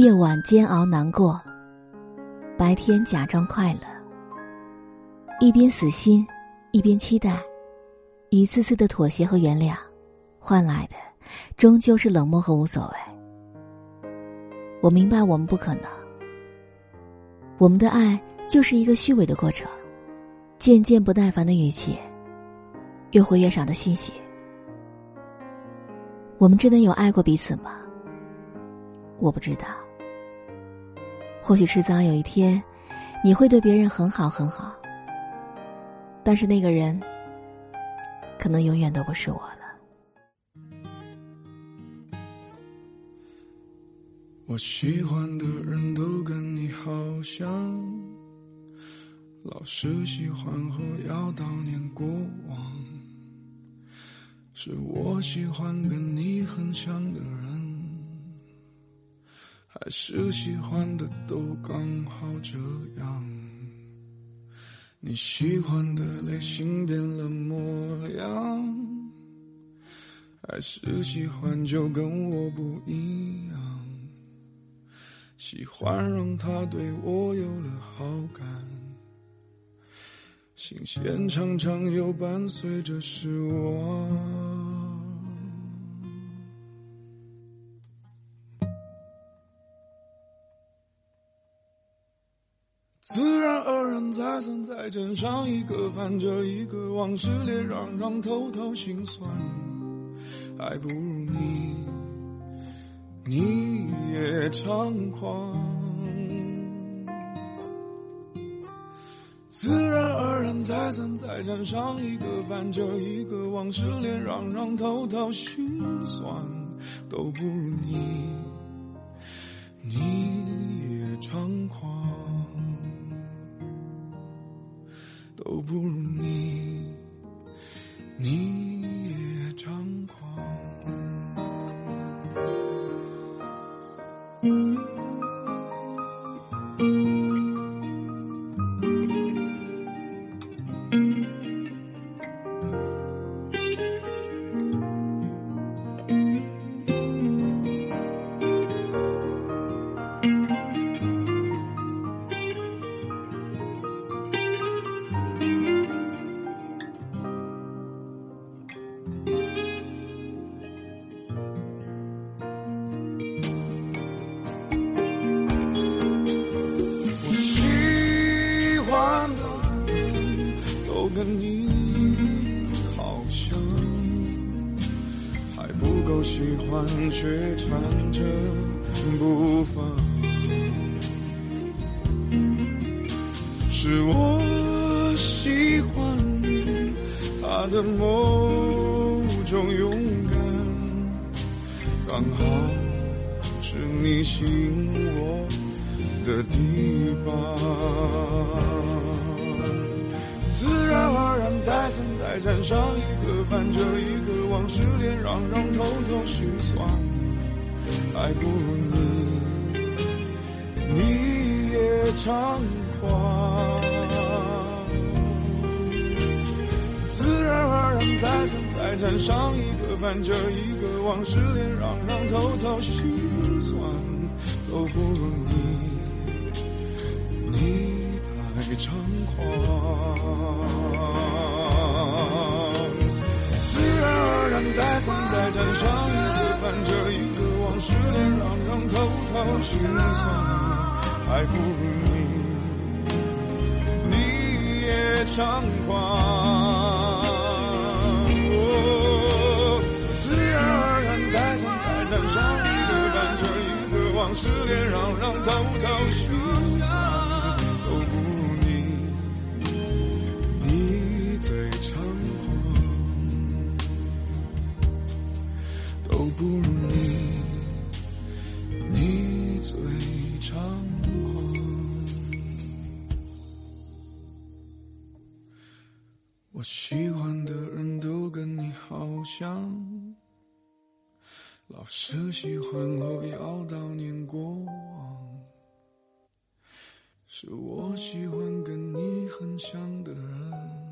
夜晚煎熬难过，白天假装快乐。一边死心，一边期待，一次次的妥协和原谅，换来的终究是冷漠和无所谓。我明白我们不可能，我们的爱就是一个虚伪的过程，渐渐不耐烦的语气，越回越少的信息。我们真的有爱过彼此吗？我不知道。或许迟早有一天，你会对别人很好很好，但是那个人，可能永远都不是我了。我喜欢的人都跟你好像，老是喜欢和要悼念过往。是我喜欢跟你很像的人，还是喜欢的都刚好这样？你喜欢的类型变了模样，还是喜欢就跟我不一样？喜欢让他对我有了好感，新鲜常常又伴随着失望。再三再见上一个伴着一个往事，连让让偷偷心酸，还不如你，你也猖狂。自然而然，再三再见上一个伴着一个往事，连让让偷偷心酸，都不如，你不如你，你跟你好像，还不够喜欢，却缠着不放。是我喜欢你他的某种勇敢，刚好是你吸引我的地方。自然而然，再三再三上一个伴着一个往事，连让让偷偷心酸，还不如你，你也猖狂。自然而然，再三再三上一个伴着一个往事，连让让偷偷心酸，都不你猖狂。再三再战，上一个伴着一个往事，连让让偷偷心酸，还不如你，你也猖狂。自然而然，再三再战，上一个伴着一个往事，连让让偷偷心酸，不如你，你最猖狂。我喜欢的人都跟你好像，老是喜欢后要悼念过往。是我喜欢跟你很像的人。